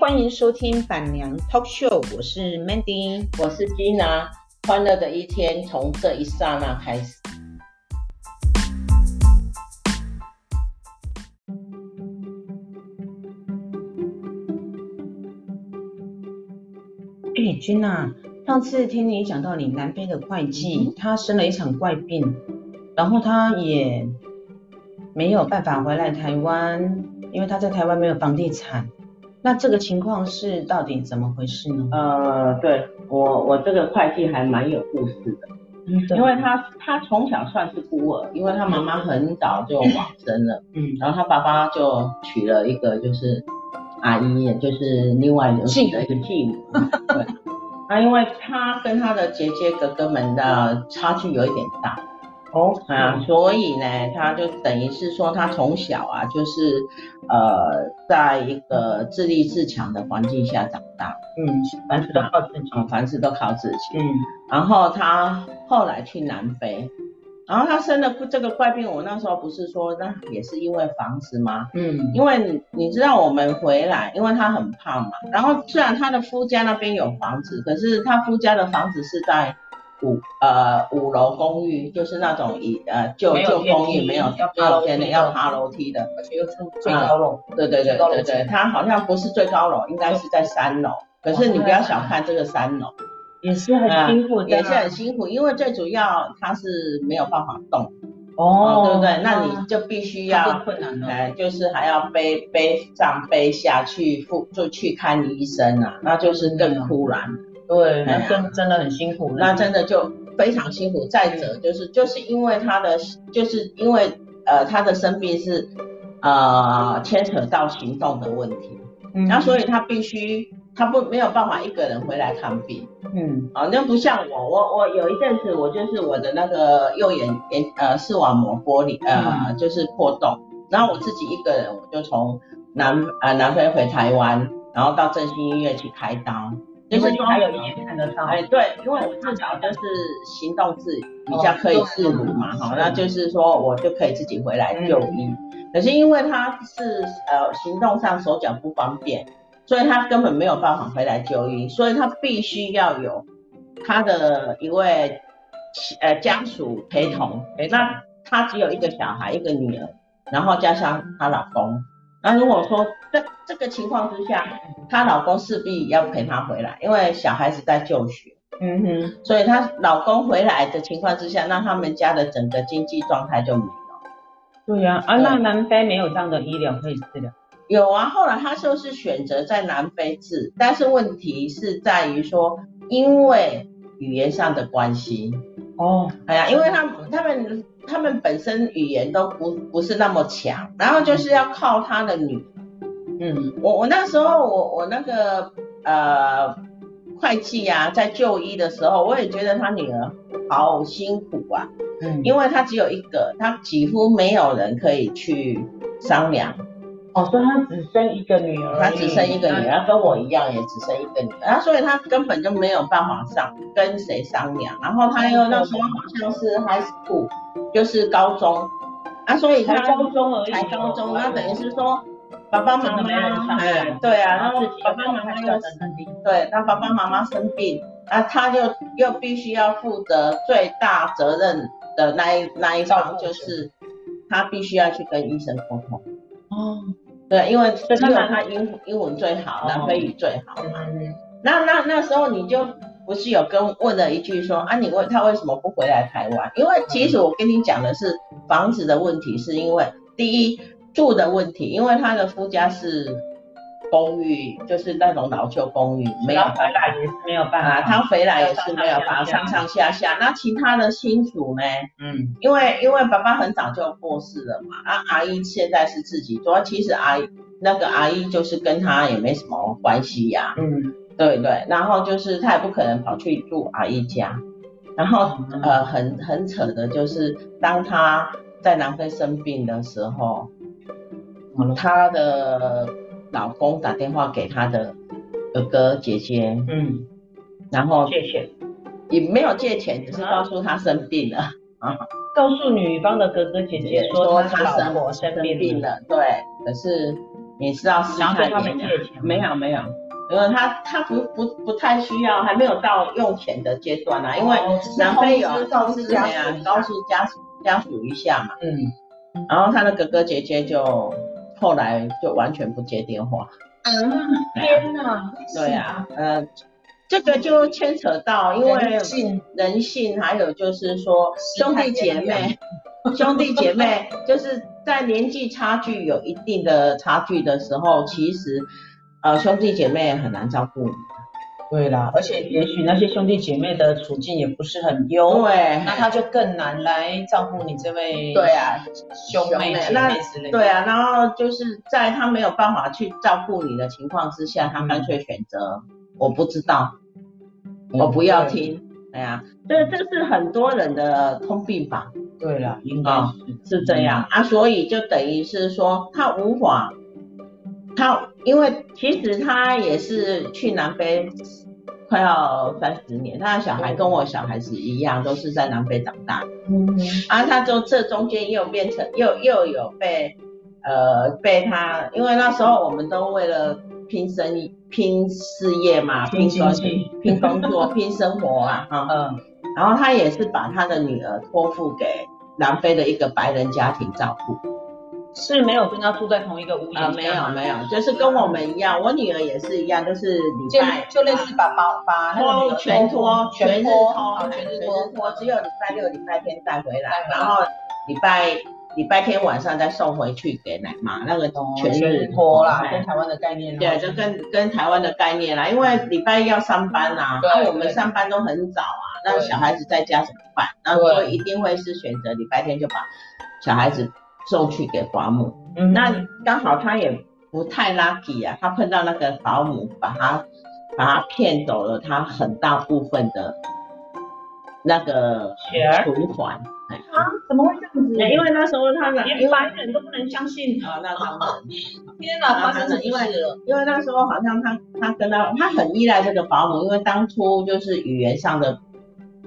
欢迎收听板娘 Talk Show，我是 Mandy，我是 Gina，欢乐的一天从这一刹那开始。哎，Gina，上次听你讲到你南非的会计，他生了一场怪病，然后他也没有办法回来台湾，因为他在台湾没有房地产。那这个情况是到底怎么回事呢？呃，对我我这个会计还蛮有故事的，嗯，因为他他从小算是孤儿，因为他妈妈很早就往生了，嗯，然后他爸爸就娶了一个就是阿姨，也就是另外的一个继母，对，那因为他跟他的姐姐哥哥们的差距有一点大。哦，啊，所以呢，他就等于是说，他从小啊，就是呃，在一个自立自强的环境下长大，嗯，凡事都靠自己，嗯，凡事都靠自己，嗯，然后他后来去南非，然后他生了这个怪病，我那时候不是说，那也是因为房子吗？嗯，因为你你知道我们回来，因为他很胖嘛，然后虽然他的夫家那边有房子，可是他夫家的房子是在。五呃五楼公寓就是那种以呃旧旧公寓没有没有天的要爬楼梯的，而且又是最高楼。对对对对对，它好像不是最高楼，应该是在三楼。可是你不要小看这个三楼，也是很辛苦的，也是很辛苦，因为最主要它是没有办法动。哦，对不对？那你就必须要困难哎，就是还要背背上背下去付就去看医生啊，那就是更突然。对，那真真的很辛苦，那真的就非常辛苦。再者就是就是因为他的，就是因为呃他的生病是呃牵扯到行动的问题，嗯，那所以他必须他不没有办法一个人回来看病，嗯，啊，那不像我，我我有一阵子我就是我的那个右眼眼呃视网膜玻璃呃就是破洞，然后我自己一个人我就从南呃南非回台湾，然后到振兴医院去开刀。就是你还有一眼看得到，哎，对，因为我至少就是行动自比较可以自如嘛，哈，那就是说我就可以自己回来就医。嗯、可是因为他是呃行动上手脚不方便，所以他根本没有办法回来就医，所以他必须要有他的一位呃家属陪同。哎，那他只有一个小孩，一个女儿，然后加上她老公。那如果说在这个情况之下，她老公势必要陪她回来，因为小孩子在就学，嗯哼，所以她老公回来的情况之下，那他们家的整个经济状态就没有。对呀、啊，啊，那南非没有这样的医疗可以治疗？有啊，后来她就是选择在南非治，但是问题是在于说，因为语言上的关系。哦，哎呀，因为他们他们。他们本身语言都不不是那么强，然后就是要靠他的女，嗯，我我那时候我我那个呃会计啊，在就医的时候，我也觉得他女儿好辛苦啊，嗯，因为他只有一个，他几乎没有人可以去商量。哦，所以他只生一个女儿，他只生一个女儿，他跟我一样也只生一个女儿，所以他根本就没有办法上跟谁商量，然后他又那时候好像是 high school，就是高中，啊，所以他才高中而已，才高中，那等于是说爸爸妈妈，哎，对啊，然后爸爸妈妈又生病，对，那爸爸妈妈生病，啊，他就又必须要负责最大责任的那一那一方，就是他必须要去跟医生沟通。哦，对，因为当然他英英文最好，南非语最好嘛。那那那时候你就不是有跟问了一句说啊，你问他为什么不回来台湾？因为其实我跟你讲的是房子的问题，是因为第一住的问题，因为他的夫家是。公寓就是那种老旧公寓，没有回来也是没有办法，他回来也是没有办法上上下下。那其他的亲属呢？嗯，因为因为爸爸很早就过世了嘛，啊阿姨现在是自己做，其实阿姨那个阿姨就是跟他也没什么关系呀。嗯，对对，然后就是他也不可能跑去住阿姨家，然后呃很很扯的就是当他在南非生病的时候，他的。老公打电话给他的哥哥姐姐，嗯，然后借钱，也没有借钱，只是告诉他生病了。啊，告诉女方的哥哥姐姐说他生生病了，对，可是你知道私下对他们借钱？没有没有，因为他他不不不太需要，还没有到用钱的阶段啊。因为男朋友告诉家属，告诉家属家属一下嘛。嗯。然后他的哥哥姐姐就后来就完全不接电话。嗯，天哪！对啊，呃，这个就牵扯到因为人性，还有就是说兄弟姐妹，兄弟姐妹就是在年纪差距有一定的差距的时候，其实呃兄弟姐妹很难照顾你。对啦，而且也许那些兄弟姐妹的处境也不是很优，对，那他就更难来照顾你这位对啊兄妹姐妹之类的。对啊，然后就是在他没有办法去照顾你的情况之下，他干脆选择我不知道，我不要听。对啊，这这是很多人的通病吧？对了，应该是是这样啊，所以就等于是说他无法。他因为其实他也是去南非快要三十年，他的小孩跟我小孩子一样，都是在南非长大。嗯，啊，他就这中间又变成又又有被呃被他，因为那时候我们都为了拼生意、拼事业嘛，拼工作、拼工作、拼生活啊，嗯嗯，然后他也是把他的女儿托付给南非的一个白人家庭照顾。是没有跟他住在同一个屋檐。啊，没有没有，就是跟我们一样，我女儿也是一样，就是礼拜就类似把包把托全托全日托全日托，只有礼拜六礼拜天带回来，然后礼拜礼拜天晚上再送回去给奶妈，那个全日托啦，跟台湾的概念。对，就跟跟台湾的概念啦，因为礼拜一要上班啊，那我们上班都很早啊，那小孩子在家怎么办？然后所以一定会是选择礼拜天就把小孩子。送去给保姆，嗯，那刚好他也不太 lucky 啊，他碰到那个保姆，把他把他骗走了他很大部分的那个钱存款。啊？怎么会这样子？因为那时候他连白人都不能相信啊，那当然。天哪，发生什么事了？因为那时候好像他他跟他他很依赖这个保姆，因为当初就是语言上的。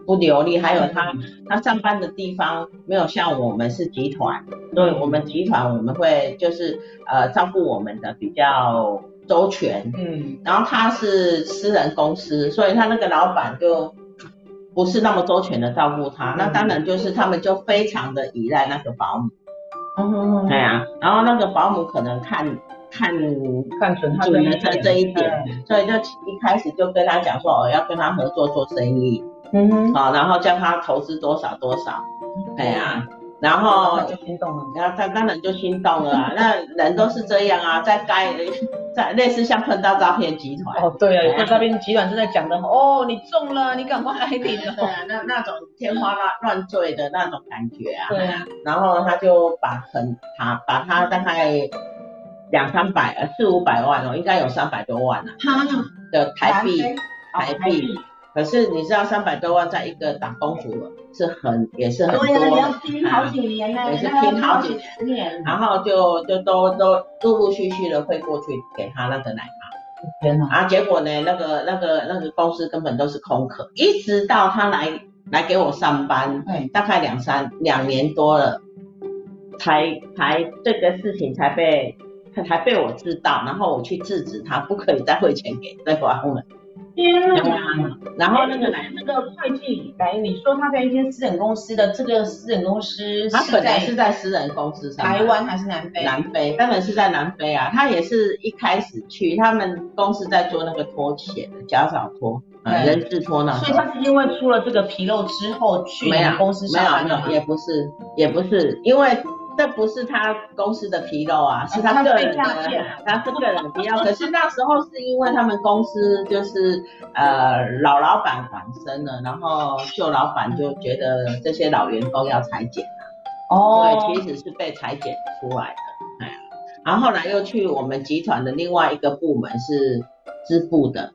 不流利，还有他他上班的地方没有像我们是集团，所以我们集团我们会就是呃照顾我们的比较周全，嗯，然后他是私人公司，所以他那个老板就不是那么周全的照顾他，嗯、那当然就是他们就非常的依赖那个保姆，嗯对啊，然后那个保姆可能看看看准他的这一点，所以就一开始就跟他讲说哦要跟他合作做生意。嗯哼，好，然后叫他投资多少多少，对呀，然后就心动了，然后他当然就心动了啊，那人都是这样啊，在该在类似像碰到诈骗集团，哦对啊，有个诈骗集团正在讲的，哦你中了，你赶快来领，对啊，那那种天花乱乱坠的那种感觉啊，对啊，然后他就把很他把他大概两三百呃四五百万哦，应该有三百多万啊，的台币台币。可是你知道三百多万在一个打工族是很也是很多，对呀，你要拼好几年呢，也是拼好几年，然后就就都都陆陆续续的会过去给他那个奶妈，天哪，啊结果呢那个那个那个公司根本都是空壳，一直到他来来给我上班，大概两三两年多了，才才这个事情才被才被我知道，然后我去制止他不可以再汇钱给对方了。天呐，然后那个来那个会计来，你说他在一间私人公司的这个私人公司，他本来是在私人公司上，台湾还是南非？南非，当然是在南非啊。他也是一开始去他们公司在做那个拖欠的家长拖，人事拖呢。所以他是因为出了这个纰漏之后去公司上班没有，没有，也不是，也不是，因为。这不是他公司的纰漏啊，是他个人的，他是个人的纰漏。可是那时候是因为他们公司就是呃老老板往生了，然后旧老板就觉得这些老员工要裁减啊，哦，对，其实是被裁减出来的，哎呀，然后后来又去我们集团的另外一个部门是支部的。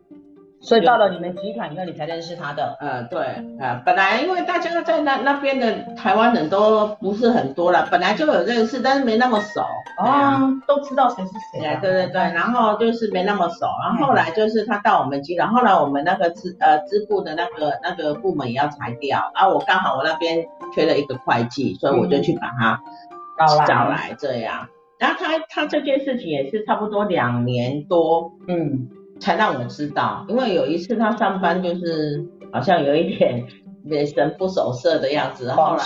所以到了你们集团以后，你才认识他的。呃，对，呃，本来因为大家在那那边的台湾人都不是很多了，本来就有认识，但是没那么熟。哦，都知道谁是谁啊？对对对，然后就是没那么熟，然后后来就是他到我们集团，后来我们那个支呃支部的那个那个部门也要裁掉，然后我刚好我那边缺了一个会计，所以我就去把他找来，找来这样。然后他他这件事情也是差不多两年多，嗯，才让我知道，因为有一次他上班就是好像有一点。神不守舍的样子，后来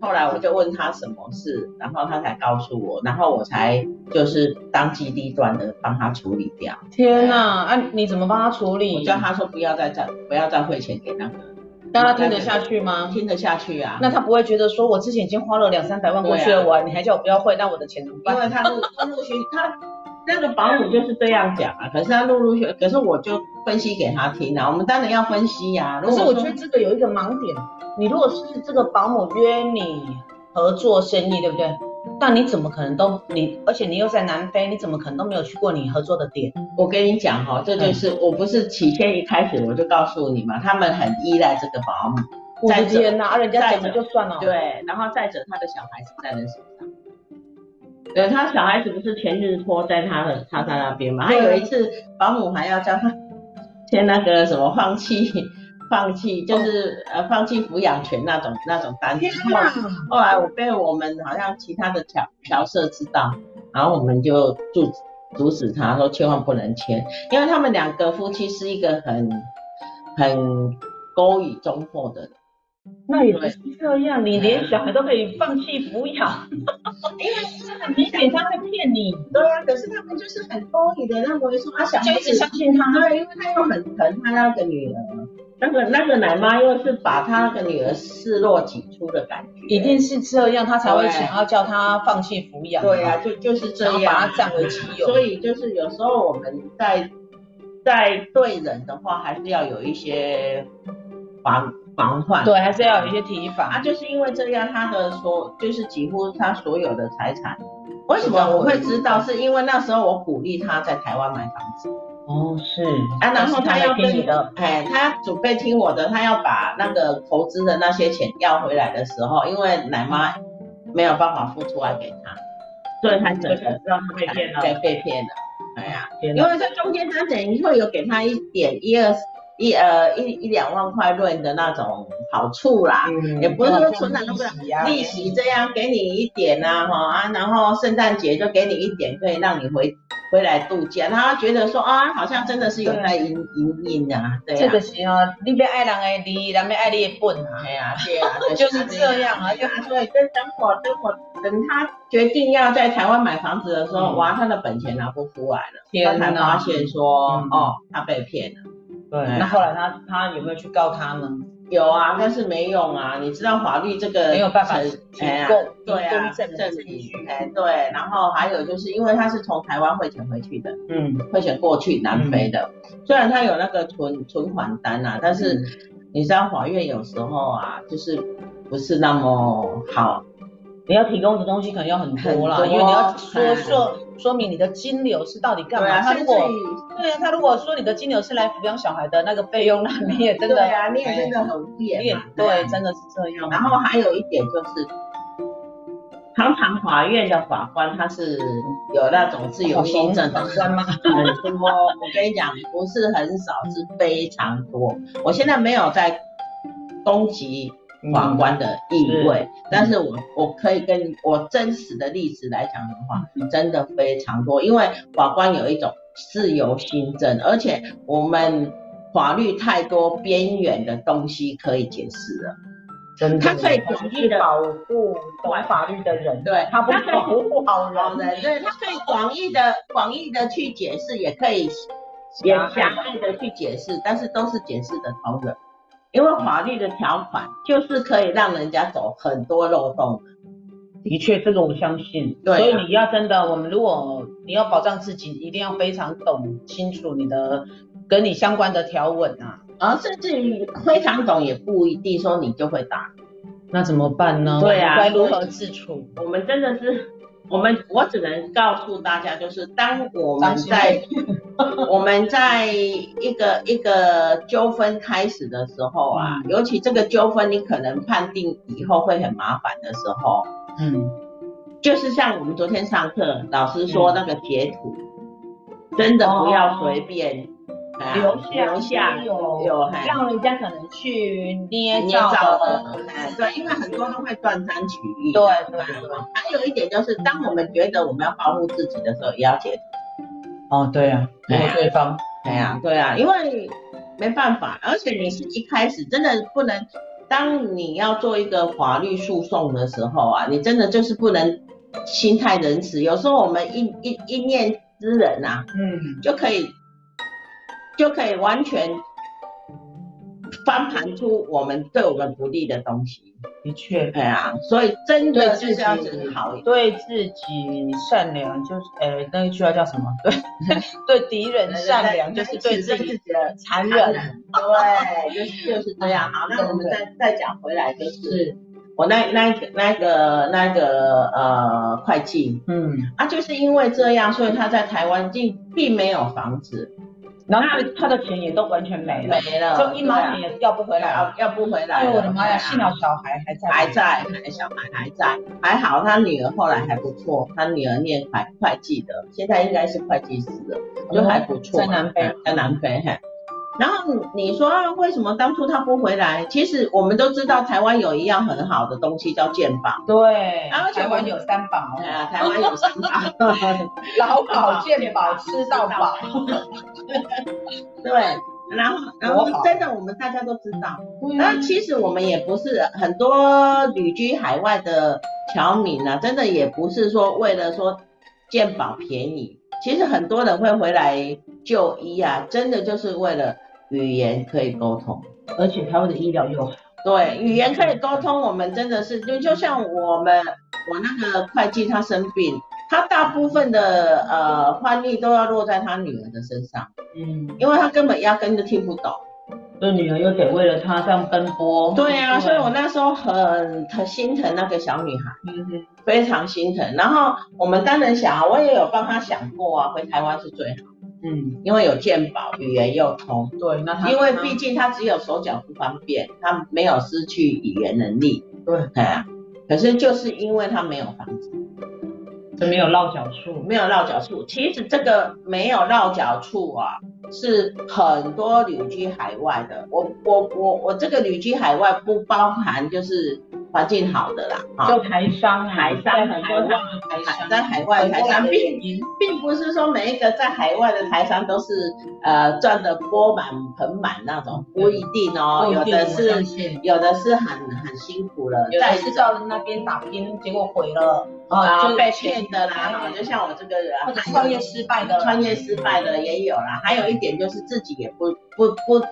后来我就问他什么事，然后他才告诉我，然后我才就是当机立断的帮他处理掉。天哪，啊你怎么帮他处理？我叫他说不要再再不要再汇钱给那个，让他听得下去吗？听得下去啊。那他不会觉得说我之前已经花了两三百万过去了，我你还叫我不要汇，那我的钱怎么办？因为他陆陆续他。那个保姆就是这样讲啊，可是他陆陆续，可是我就分析给他听啊，我们当然要分析呀、啊。可是我觉得这个有一个盲点，你如果是这个保姆约你合作生意，对不对？那你怎么可能都你，而且你又在南非，你怎么可能都没有去过你合作的点？我跟你讲哈，这就是、嗯、我不是起先一开始我就告诉你嘛，他们很依赖这个保姆。再见呐，人家怎么就算了。对，然后再者他的小孩是在人手上。对，他小孩子不是全日托在他的他在那边嘛？还有一次保姆还要叫他签那个什么放弃放弃，就是呃放弃抚养权那种那种单子。后来我被我们好像其他的侨侨社知道，然后我们就阻阻止他说千万不能签，因为他们两个夫妻是一个很很勾引中破的人。那也不是这样，你连小孩都可以放弃抚养，因为他很明显他在骗你。对啊，可是他们就是很勾引的，那我就说啊，小孩子相信他，对，因为他又很疼他那个女儿，那个那个奶妈又是把他那个女儿视若己出的感觉，一定是这样，他才会想要叫他放弃抚养。对啊，就就是这样，把他占为己有。所以就是有时候我们在在对人的话，还是要有一些防。防范对，还是要有一些提防。啊，就是因为这样，他的所就是几乎他所有的财产，为什么我会知道？是因为那时候我鼓励他在台湾买房子。哦，是。啊，然后他要听你的，哎，他准备听我的，他要把那个投资的那些钱要回来的时候，因为奶妈没有办法付出来给他，所以他整个知道他被骗了，被被骗了。哎呀，因为在中间他等于会有给他一点一二。一呃一一两万块润的那种好处啦，嗯、也不是说存款都不是利息这样给你一点呐、啊、哈啊，然后圣诞节就给你一点，可以让你回回来度假，他觉得说啊，好像真的是有在营营运啊，对啊。这个是哦，你要爱人的利，人要爱你的本啊，对啊，对啊，就是这样啊，就所以等等我等我等他决定要在台湾买房子的时候，嗯、哇，他的本钱拿不出来了，他才发现说、嗯、哦，他被骗了。对，那后来他他有没有去告他呢？有啊，但是没用啊。你知道法律这个没有办法提供对啊证据，哎对，然后还有就是因为他是从台湾汇钱回去的，嗯，汇钱过去南非的，虽然他有那个存存款单啊，但是你知道法院有时候啊，就是不是那么好。你要提供的东西可能要很多啦，多因为你要说说说明你的金流是到底干嘛。啊、他如果对啊，他如果说你的金流是来抚养小孩的那个费用，那你也真的对啊，你也真的很敷衍。对，真的是这样。然后还有一点就是，常常法院的法官他是有那种自由心证的，很多。我跟你讲，不是很少，是非常多。我现在没有在攻击。法官的意味，嗯、但是我我可以跟我真实的例子来讲的话，嗯、真的非常多，因为法官有一种自由心证，而且我们法律太多边缘的东西可以解释了，真的，他可以广义的保护懂法律的人，对，他不是保护好人，对，他可以广义的广义的去解释，也可以也详细的。去解释，但是都是解释的同仁。因为法律的条款就是可以让人家走很多漏洞。的确，这个我相信。对啊。所以你要真的，我们如果你要保障自己，一定要非常懂清楚你的跟你相关的条文啊。啊，甚至于非常懂也不一定说你就会打。那怎么办呢？对啊，该如何自处？我们真的是。我们我只能告诉大家，就是当我们在我们在一个一个纠纷开始的时候啊，尤其这个纠纷你可能判定以后会很麻烦的时候，嗯，就是像我们昨天上课老师说那个截图，真的不要随便留下留下有有让人家可能去捏捏造的，哎，对，因为很多都会断章取义。对对对。还有一点就是，当我们觉得我们要保护自己的时候，也要解脱。哦，对啊，保护对方。对啊，对啊，因为没办法，而且你是一开始真的不能，当你要做一个法律诉讼的时候啊，你真的就是不能心态仁慈。有时候我们一一一念之仁啊，嗯，就可以。就可以完全翻盘出我们对我们不利的东西。的确，对啊，所以真的是这样子好，对自己善良就是，呃，那个句话叫什么？对，对敌人善良就是对自己的残忍。对，就是就是这样。好，那我们再再讲回来，就是我那那个那个那个呃会计，嗯，啊，就是因为这样，所以他在台湾并并没有房子。然后他的钱也都完全没了，没了，就一毛钱也要不回来，要要不回来。哎呦我的妈呀，幸好小孩还在，还在，小孩还在，还好他女儿后来还不错，他女儿念会会计的，现在应该是会计师了，就还不错。在南非，在南非，嘿。然后你说为什么当初他不回来？其实我们都知道台湾有一样很好的东西叫健保。对，然后台湾有三宝。啊，台湾有三宝，老 保健保吃到饱。对，然后然后真的我们大家都知道，那其实我们也不是很多旅居海外的侨民啊，真的也不是说为了说健保便宜，其实很多人会回来就医啊，真的就是为了。语言可以沟通，而且台湾的医疗又好。对，语言可以沟通，我们真的是就就像我们我那个会计他生病，他大部分的呃翻译都要落在他女儿的身上，嗯，因为他根本压根就听不懂，所以女儿又得为了他这样奔波。对啊，所以我那时候很很心疼那个小女孩，嗯哼，非常心疼。然后我们当然想，我也有帮她想过啊，回台湾是最好。嗯，因为有健保，语言又通。对，那他因为毕竟他只有手脚不方便，他没有失去语言能力。对，哎啊。可是就是因为他没有房子，这没有落脚处，没有落脚处。其实这个没有落脚处啊，是很多旅居海外的。我我我我这个旅居海外不包含就是。环境好的啦，就台商，台商很多，台在海外台商，并并不是说每一个在海外的台商都是呃赚的钵满盆满那种，不一定哦，有的是有的是很很辛苦了，在是到那边打拼，结果毁了，然后被骗的啦，就像我这个人，或者创业失败的，创业失败的也有啦，还有一点就是自己也不不不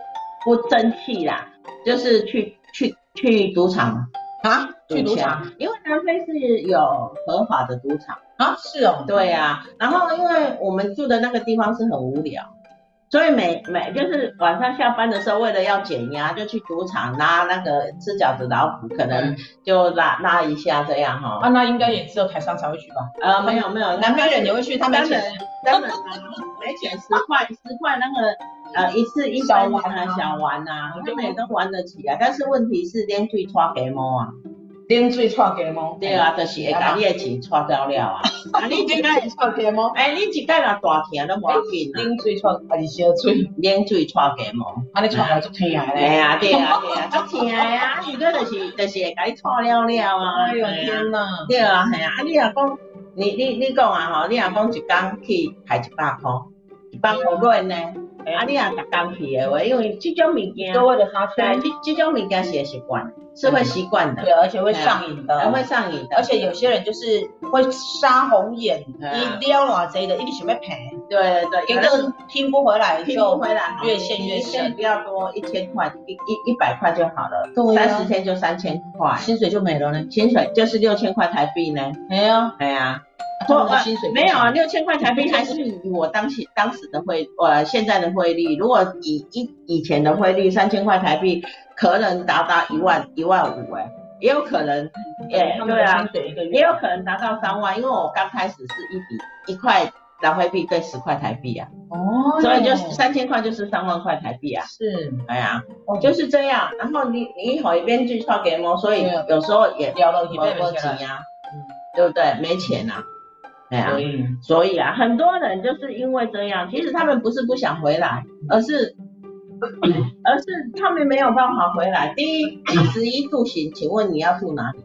不争气啦，就是去去去赌场。啊，去赌场，因为南非是有合法的赌场啊，是哦，对呀、啊，然后因为我们住的那个地方是很无聊，所以每每就是晚上下班的时候，为了要减压，就去赌场拉那个吃饺子老虎，可能就拉拉一下这样哈。啊，那应该也只有台商才会去吧？呃，没有没有，南非人也会去，他没钱，当然没钱，十块十块那个。呃，一次一小玩啊，小玩啊，我就每都玩得起啊。但是问题是，连最错给猫啊，连最错给猫。对啊，就是会把你的钱错掉了啊。啊，你这个会错给猫？哎，你一个人大疼都无要紧啊。连最错还是小嘴？连最错给猫。啊，你错还足疼嘞。对啊，对啊，对啊，足疼啊。啊，伊个就是就是会把你错了了啊。哎呦天哪！对啊，系啊。啊，你若讲，你你你讲啊吼，你若讲一工去还一百块，一百块钱呢？啊，你也逐工去的话，因为这种物件，对，这这种物件是会习惯，是会习惯的，对，而且会上瘾的，会上瘾的，而且有些人就是会杀红眼，一撩偌济的，一直想要赔，对对对，有的拼不回来，拼不回来，越陷越深，不要多，一千块，一一一百块就好了，三十天就三千块，薪水就没了呢，薪水就是六千块台币呢，没有，哎呀。薪水没有啊，六千块台币还是以我当时当时的汇，呃，现在的汇率，如果以以以前的汇率，三千块台币可能达到一万一万五哎，也有可能，哎，对啊，也有可能达到三万，因为我刚开始是一比一块南非币兑十块台币啊，哦，所以就三千块就是三万块台币啊，是，哎呀，就是这样，然后你你一会一边去刷给我，所以有时候也聊到一边没钱啊，对不对？没钱啊。对啊，所以所以啊，很多人就是因为这样，其实他们不是不想回来，而是 而是他们没有办法回来。第一，食衣住行，请问你要住哪里？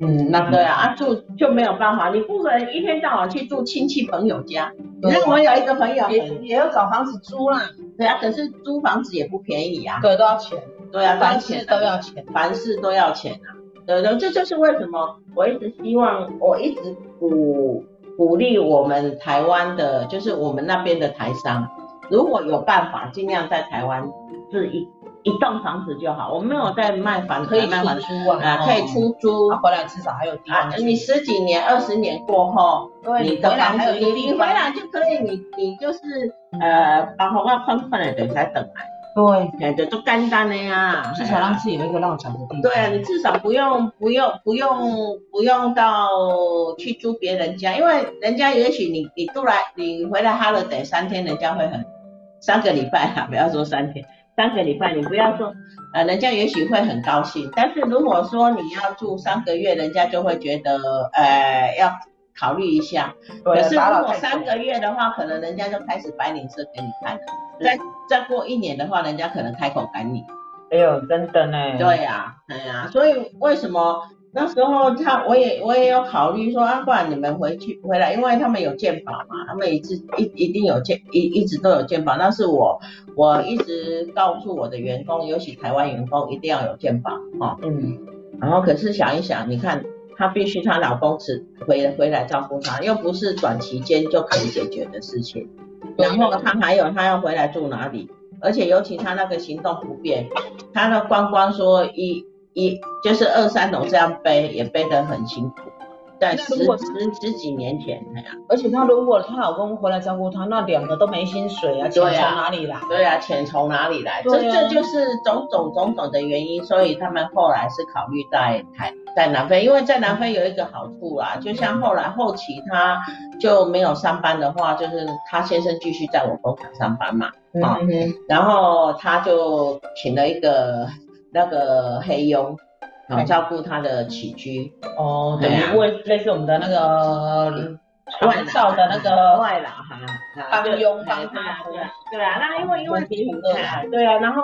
嗯，那对啊，啊住就没有办法，你不可能一天到晚去住亲戚朋友家。那我有一个朋友也也要找房子租啦，对啊，可是租房子也不便宜啊，对，都要钱，对啊，凡事都要钱，凡事都要钱啊，对对，这就是为什么我一直希望，我一直鼓鼓励我们台湾的，就是我们那边的台商，如果有办法，尽量在台湾置一。一栋房子就好，我没有在卖房子，可以出租啊，可以出租，回来至少还有地方。你十几年、二十年过后，你的房子你你回来就可以，你你就是呃，把房子空出来等才等来。对，对，就都简单的呀，至少让自己有一个落脚的地方。对啊，你至少不用不用不用不用到去租别人家，因为人家也许你你出来你回来哈了得三天，人家会很三个礼拜啊，不要说三天。三个礼拜，你不要说，呃，人家也许会很高兴，但是如果说你要住三个月，人家就会觉得，呃，要考虑一下。可是如果三个月的话，可能人家就开始摆脸色给你看了。再再过一年的话，人家可能开口赶你。哎呦，真的呢。对呀，对呀，所以为什么？那时候他我也我也有考虑说啊，不然你们回去回来，因为他们有健保嘛，他们一直一一定有鉴一一直都有健保。那是我我一直告诉我的员工，尤其台湾员工一定要有健保哈。嗯。然后可是想一想，你看她必须她老公只回回来照顾她，又不是短期间就可以解决的事情。然后她还有她要回来住哪里？而且尤其她那个行动不便，她的光光说一。一就是二三楼这样背也背得很辛苦，在十十十几年前那样。而且她如果她老公回来照顾她，那两个都没薪水啊，钱从哪里来？对啊，钱从哪里来？这这就是种种种种的原因，所以他们后来是考虑在台在南非，因为在南非有一个好处啦，就像后来后期他就没有上班的话，就是他先生继续在我工厂上班嘛，啊，然后他就请了一个。那个黑佣，啊，照顾他的起居。哦，对，因为类似我们的那个外扫的那个外劳哈，帮佣帮他。对啊，那因为因为比很多对啊，然后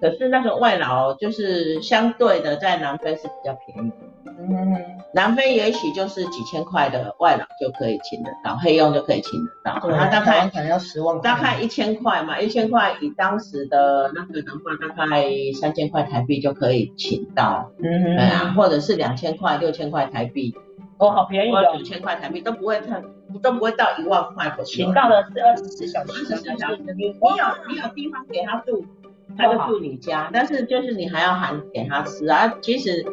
可是那个外劳就是相对的在南非是比较便宜。嗯，南非也许就是几千块的外劳就可以请得到，黑佣就可以请得到。他大概可能要十万，大概一千块嘛，一千块以当时的那个的话，大概三千块台币就可以请到。嗯哼，对啊，或者是两千块、六千块台币。哦，好便宜哦，九千块台币都不会太，都不会到一万块。请到的是二十四小时，二十四小时。你有你有地方给他住，他就住你家，但是就是你还要喊给他吃啊，其实。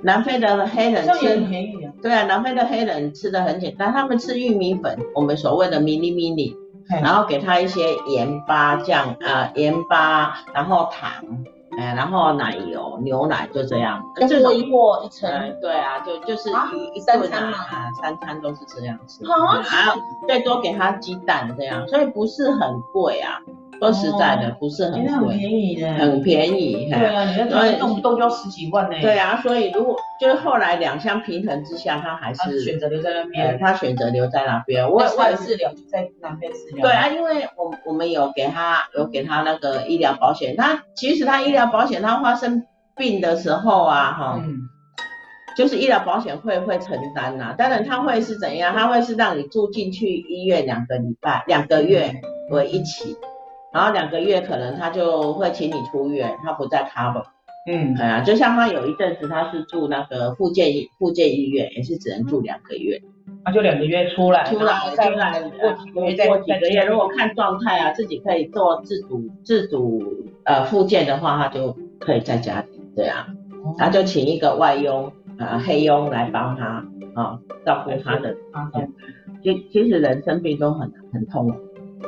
南非的黑人吃，啊、对啊，南非的黑人吃的很简单，他们吃玉米粉，我们所谓的米粒米粒，然后给他一些盐巴酱啊，盐巴，然后糖，哎，然后奶油、牛奶就这样，最多一过一层，对啊，就就是一一顿啊，三餐都是这样吃，然后最多给他鸡蛋这样，所以不是很贵啊。说实在的，不是很贵，很便宜的，很便宜。对啊，你那个动不动就要十几万呢。对啊，所以如果就是后来两相平衡之下，他还是选择留在那边。他选择留在那边。我我也是留在南非治疗。对啊，因为我我们有给他有给他那个医疗保险，他其实他医疗保险他发生病的时候啊，哈，就是医疗保险会会承担呐。当然他会是怎样？他会是让你住进去医院两个礼拜、两个月为一起。然后两个月可能他就会请你出院，他不再 cover。嗯，对啊，就像他有一阵子他是住那个复健复健医院，也是只能住两个月。他就两个月出来，出来出来过几个月再过几个月，如果看状态啊，自己可以做自主自主呃复健的话，他就可以在家里。对啊，他就请一个外佣呃黑佣来帮他啊照顾他的。其其实人生病都很很痛。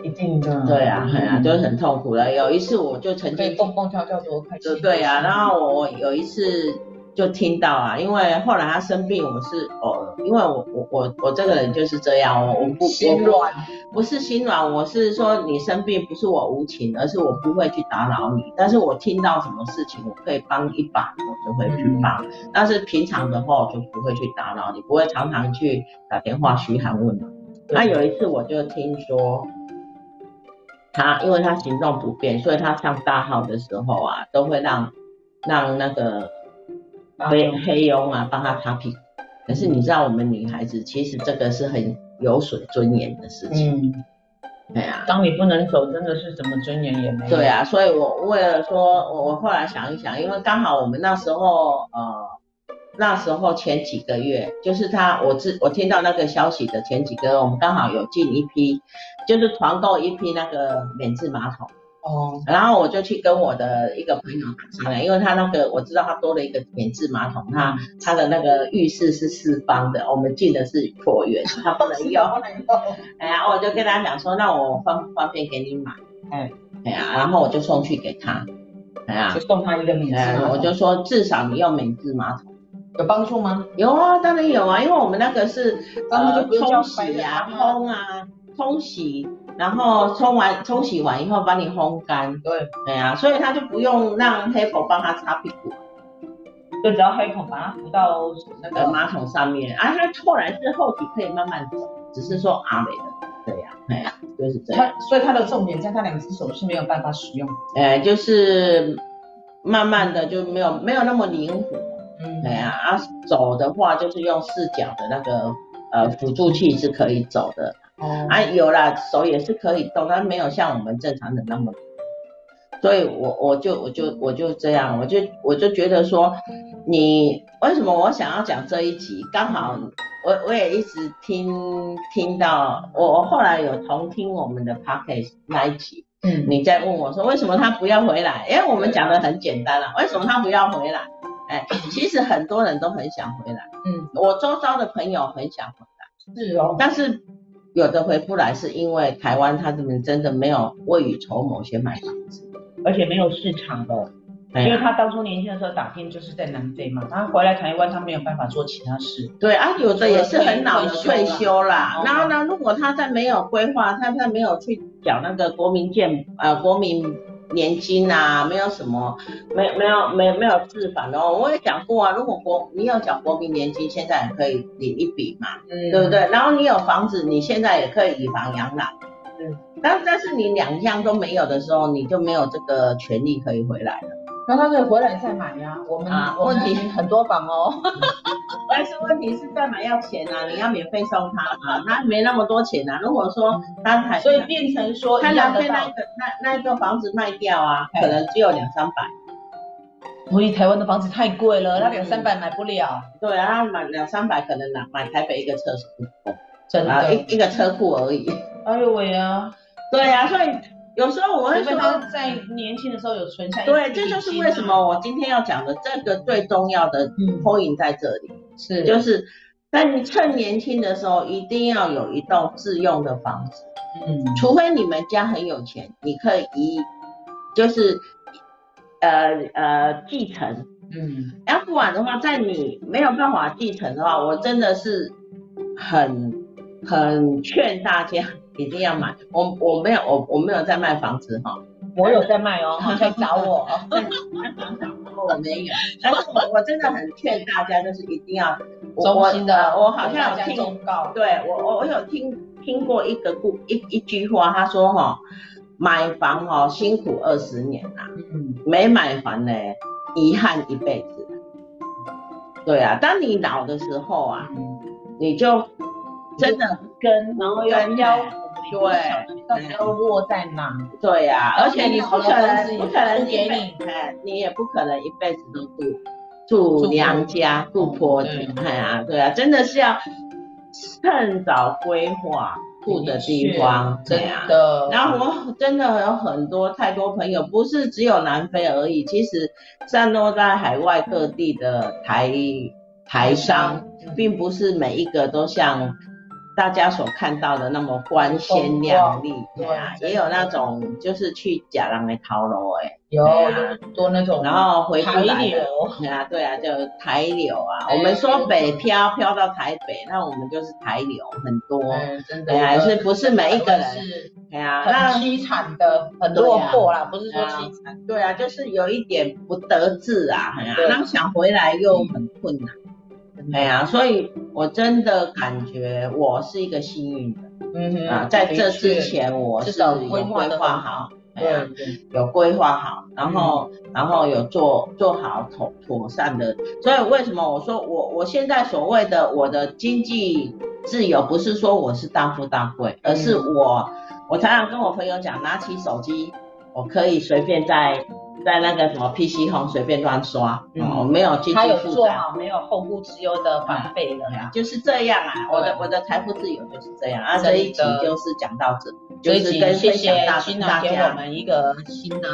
一定的，对啊，很啊，就是很痛苦的。有一次我就曾经蹦蹦跳跳多开心。对啊，然后我我有一次就听到啊，因为后来他生病，我是哦，因为我我我我这个人就是这样，我我不心软，不是心软，我是说你生病不是我无情，而是我不会去打扰你，但是我听到什么事情我可以帮一把，我就会去帮，嗯、但是平常的话我就不会去打扰你，不会常常去打电话嘘寒问暖。那有一次我就听说。他因为他行动不便，所以他上大号的时候啊，都会让让那个黑黑佣啊帮他擦屁股。可是你知道，我们女孩子其实这个是很有损尊严的事情。嗯，对啊。当你不能走，真的是什么尊严也没有。对啊，所以我为了说，我我后来想一想，因为刚好我们那时候呃。那时候前几个月，就是他，我知我听到那个消息的前几个月，我们刚好有进一批，就是团购一批那个免治马桶。哦。然后我就去跟我的一个朋友商量，因为他那个我知道他多了一个免治马桶，他他的那个浴室是四方的，我们进的是椭圆，他不能用。不能用。哎呀，我就跟他讲说，那我方不方便给你买？哎，哎呀，然后我就送去给他。哎呀，就送他一个免治马桶。我就说至少你用免治马桶。有帮助吗？有啊，当然有啊，因为我们那个是呃冲洗啊、烘啊、冲洗，然后冲完冲洗完以后帮你烘干。对，对啊，所以他就不用让黑狗帮他擦屁股，就只要黑狗把它扶到那个马桶上面，啊，他后来是后体可以慢慢走，只是说阿美的，对呀，对呀，就是这样。他所以他的重点在他两只手是没有办法使用，哎，就是慢慢的就没有没有那么灵活。嗯，对啊，啊走的话就是用四脚的那个呃辅助器是可以走的，哦，啊有啦，手也是可以动，但没有像我们正常的那么，所以我我就我就我就这样，我就我就觉得说，你为什么我想要讲这一集，刚好我我也一直听听到，我我后来有同听我们的 podcast 那一集，嗯，你在问我说为什么他不要回来，因为我们讲的很简单啦，为什么他不要回来？哎，其实很多人都很想回来，嗯，我周遭的朋友很想回来，是哦，但是有的回不来，是因为台湾他们真的没有未雨绸缪先买房子，而且没有市场的，因为他当初年轻的时候打拼就是在南非嘛，他回来台湾他没有办法做其他事，对啊，有的也是很老的退休啦，然后呢，如果他在没有规划，他在没有去缴那个国民健呃国民。年金啊，没有什么，没没有没没有置反哦。我也讲过啊，如果国你有缴国民年金，现在也可以领一笔嘛，嗯，对不对？然后你有房子，你现在也可以以房养老，嗯，但但是你两项都没有的时候，你就没有这个权利可以回来了。那他可以回来再买呀，我们啊，问题很多房哦。但是问题是再买要钱啊，你要免费送他啊，他没那么多钱啊。如果说他还，所以变成说，他两边那个那那一个房子卖掉啊，可能只有两三百。所以台湾的房子太贵了，那两三百买不了。对啊，买两三百可能买买台北一个厕所，真的，一一个车库而已。哎呦喂啊！对啊，所以有时候我会说，他在年轻的时候有存下。对，这就是为什么我今天要讲的这个最重要的 point 在这里。是，就是在你趁年轻的时候，一定要有一栋自用的房子。嗯，除非你们家很有钱，你可以一，就是呃呃继承。嗯，要不然的话，在你没有办法继承的话，我真的是很很劝大家一定要买。我我没有我我没有在卖房子哈。我有在卖哦，可以找我。我没有，但是我我真的很劝大家，就是一定要衷心的。我好像有听，对我我我有听听过一个故一一句话，他说哈，买房哦辛苦二十年呐，嗯，没买房呢遗憾一辈子。对啊，当你老的时候啊，你就真的跟然后要要。对，到时候落在哪？对呀，而且你不可能，不可能给你，哎，你也不可能一辈子都住住娘家、住婆家，哎呀，对啊，真的是要趁早规划住的地方，真的。然后我真的有很多太多朋友，不是只有南非而已，其实散落在海外各地的台台商，并不是每一个都像。大家所看到的那么光鲜亮丽，对啊，也有那种就是去假人的逃楼哎，有多那种，然后回不来的，对啊，对啊，就台流啊，我们说北漂漂到台北，那我们就是台流很多，真的，还是不是每一个人，对啊，那凄惨的，很落魄啦，不是说凄惨，对啊，就是有一点不得志啊，那想回来又很困难。哎呀，所以我真的感觉我是一个幸运的，嗯哼，啊，在这之前我是有规划好，对对，有规划好，然后然后有做做好妥妥善的，所以为什么我说我我现在所谓的我的经济自由，不是说我是大富大贵，而是我我常常跟我朋友讲，拿起手机，我可以随便在。在那个什么 PC Home 随便乱刷，哦，没有经济负担，他有做好没有后顾之忧的防备了呀，就是这样啊，我的我的财富自由就是这样啊。这一集就是讲到这，就是跟分享大家，给我们一个新的